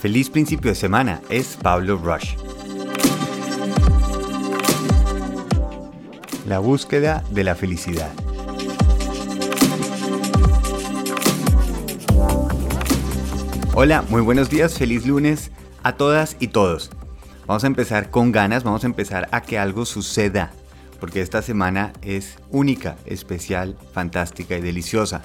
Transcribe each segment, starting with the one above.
Feliz principio de semana, es Pablo Rush. La búsqueda de la felicidad. Hola, muy buenos días, feliz lunes a todas y todos. Vamos a empezar con ganas, vamos a empezar a que algo suceda, porque esta semana es única, especial, fantástica y deliciosa.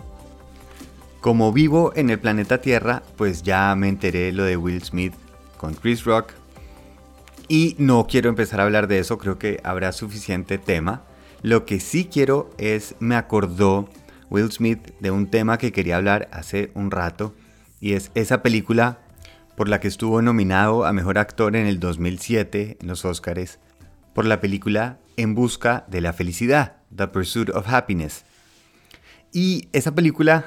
Como vivo en el planeta Tierra, pues ya me enteré lo de Will Smith con Chris Rock. Y no quiero empezar a hablar de eso, creo que habrá suficiente tema. Lo que sí quiero es, me acordó Will Smith de un tema que quería hablar hace un rato. Y es esa película por la que estuvo nominado a Mejor Actor en el 2007 en los Oscars. Por la película En Busca de la Felicidad, The Pursuit of Happiness. Y esa película,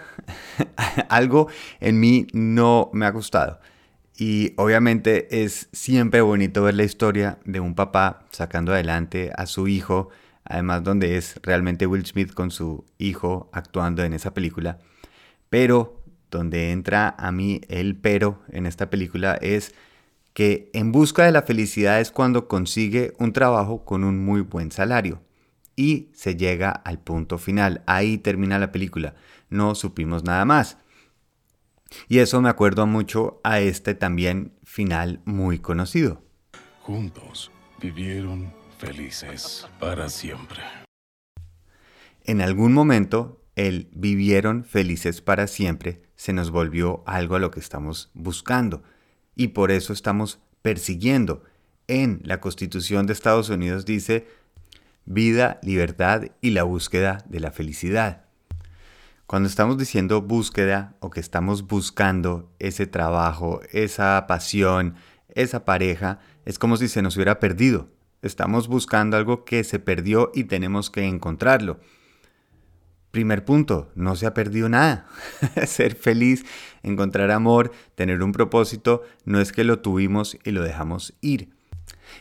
algo en mí no me ha gustado. Y obviamente es siempre bonito ver la historia de un papá sacando adelante a su hijo, además donde es realmente Will Smith con su hijo actuando en esa película. Pero donde entra a mí el pero en esta película es que en busca de la felicidad es cuando consigue un trabajo con un muy buen salario y se llega al punto final. Ahí termina la película. No supimos nada más. Y eso me acuerdo mucho a este también final muy conocido. Juntos vivieron felices para siempre. En algún momento, el vivieron felices para siempre se nos volvió algo a lo que estamos buscando. Y por eso estamos persiguiendo. En la Constitución de Estados Unidos dice vida, libertad y la búsqueda de la felicidad. Cuando estamos diciendo búsqueda o que estamos buscando ese trabajo, esa pasión, esa pareja, es como si se nos hubiera perdido. Estamos buscando algo que se perdió y tenemos que encontrarlo. Primer punto, no se ha perdido nada. Ser feliz, encontrar amor, tener un propósito, no es que lo tuvimos y lo dejamos ir.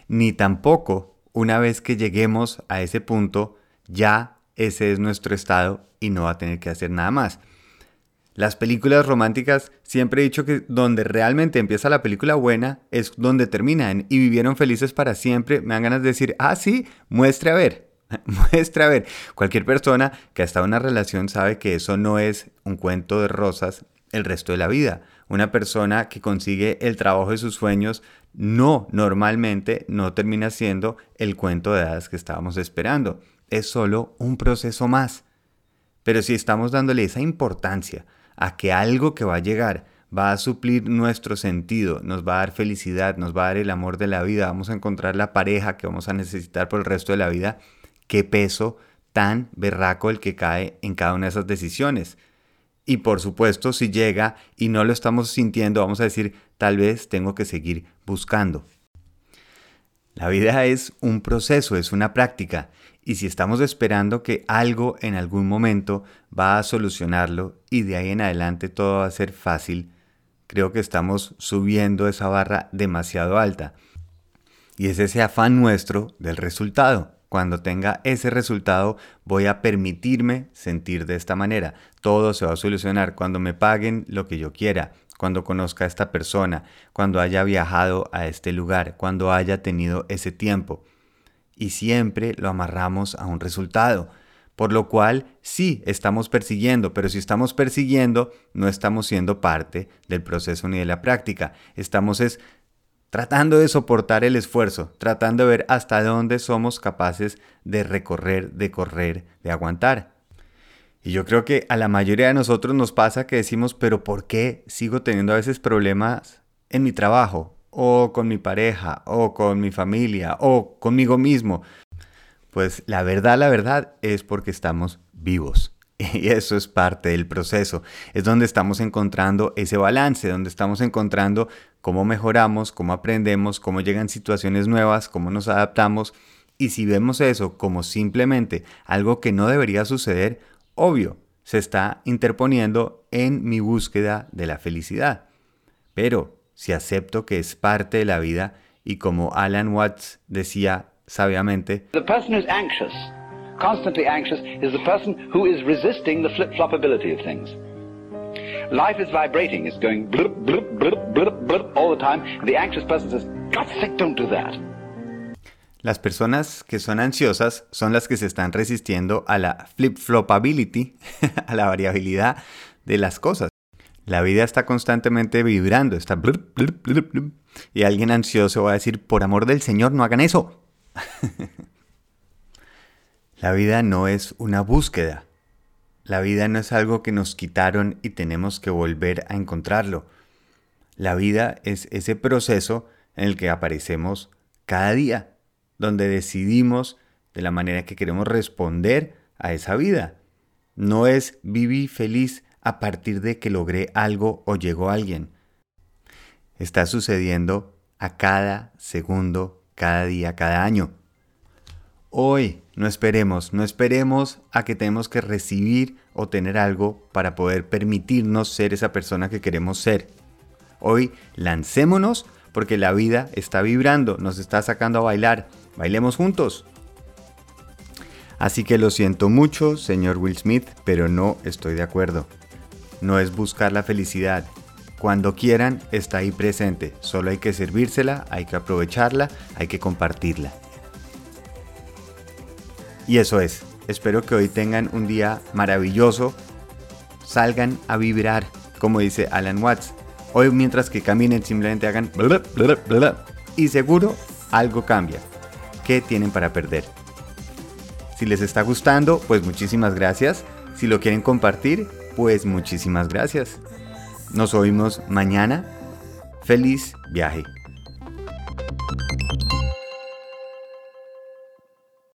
Ni tampoco una vez que lleguemos a ese punto, ya ese es nuestro estado y no va a tener que hacer nada más. Las películas románticas, siempre he dicho que donde realmente empieza la película buena es donde terminan y vivieron felices para siempre. Me dan ganas de decir, ah, sí, muestre a ver, muestre a ver. Cualquier persona que ha estado en una relación sabe que eso no es un cuento de rosas el resto de la vida. Una persona que consigue el trabajo de sus sueños no normalmente no termina siendo el cuento de hadas que estábamos esperando. Es solo un proceso más. Pero si estamos dándole esa importancia a que algo que va a llegar va a suplir nuestro sentido, nos va a dar felicidad, nos va a dar el amor de la vida, vamos a encontrar la pareja que vamos a necesitar por el resto de la vida, qué peso tan berraco el que cae en cada una de esas decisiones. Y por supuesto, si llega y no lo estamos sintiendo, vamos a decir, tal vez tengo que seguir buscando. La vida es un proceso, es una práctica. Y si estamos esperando que algo en algún momento va a solucionarlo y de ahí en adelante todo va a ser fácil, creo que estamos subiendo esa barra demasiado alta. Y es ese afán nuestro del resultado. Cuando tenga ese resultado voy a permitirme sentir de esta manera. Todo se va a solucionar cuando me paguen lo que yo quiera, cuando conozca a esta persona, cuando haya viajado a este lugar, cuando haya tenido ese tiempo. Y siempre lo amarramos a un resultado. Por lo cual, sí, estamos persiguiendo, pero si estamos persiguiendo, no estamos siendo parte del proceso ni de la práctica. Estamos es tratando de soportar el esfuerzo, tratando de ver hasta dónde somos capaces de recorrer, de correr, de aguantar. Y yo creo que a la mayoría de nosotros nos pasa que decimos, pero ¿por qué sigo teniendo a veces problemas en mi trabajo, o con mi pareja, o con mi familia, o conmigo mismo? Pues la verdad, la verdad es porque estamos vivos. Y eso es parte del proceso. Es donde estamos encontrando ese balance, donde estamos encontrando cómo mejoramos, cómo aprendemos, cómo llegan situaciones nuevas, cómo nos adaptamos. Y si vemos eso como simplemente algo que no debería suceder, obvio, se está interponiendo en mi búsqueda de la felicidad. Pero si acepto que es parte de la vida y como Alan Watts decía sabiamente, The person who's anxious, constantly anxious, is the person who is resisting the flip-flopability of things. life is vibrating. It's going blip, blip, blip, blip, blip all the time. And the anxious person says, God's sake, don't do that. Las personas que son ansiosas son las que se están resistiendo a la flip-flopability, a la variabilidad de las cosas. La vida está constantemente vibrando, está blip, blip, blip, blip, y alguien ansioso va a decir, por amor del Señor, no hagan eso. la vida no es una búsqueda. La vida no es algo que nos quitaron y tenemos que volver a encontrarlo. La vida es ese proceso en el que aparecemos cada día, donde decidimos de la manera que queremos responder a esa vida. No es vivir feliz a partir de que logré algo o llegó alguien. Está sucediendo a cada segundo, cada día, cada año. Hoy no esperemos, no esperemos a que tenemos que recibir o tener algo para poder permitirnos ser esa persona que queremos ser. Hoy lancémonos porque la vida está vibrando, nos está sacando a bailar. Bailemos juntos. Así que lo siento mucho, señor Will Smith, pero no estoy de acuerdo. No es buscar la felicidad, cuando quieran, está ahí presente. Solo hay que servírsela, hay que aprovecharla, hay que compartirla. Y eso es. Espero que hoy tengan un día maravilloso. Salgan a vibrar, como dice Alan Watts. Hoy mientras que caminen simplemente hagan y seguro algo cambia. ¿Qué tienen para perder? Si les está gustando, pues muchísimas gracias. Si lo quieren compartir, pues muchísimas gracias. Nos oímos mañana. Feliz viaje.